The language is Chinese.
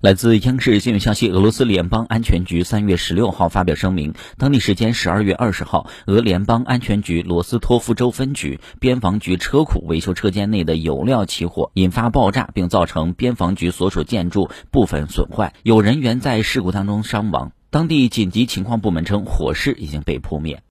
来自央视新闻消息俄罗斯联邦安全局三月十六号发表声明当地时间十二月二十号俄联邦安全局罗斯托夫州分局边防局车库维修车间内的油料起火引发爆炸并造成边防局所属建筑部分损坏有人员在事故当中伤亡。当地紧急情况部门称火势已经被扑灭。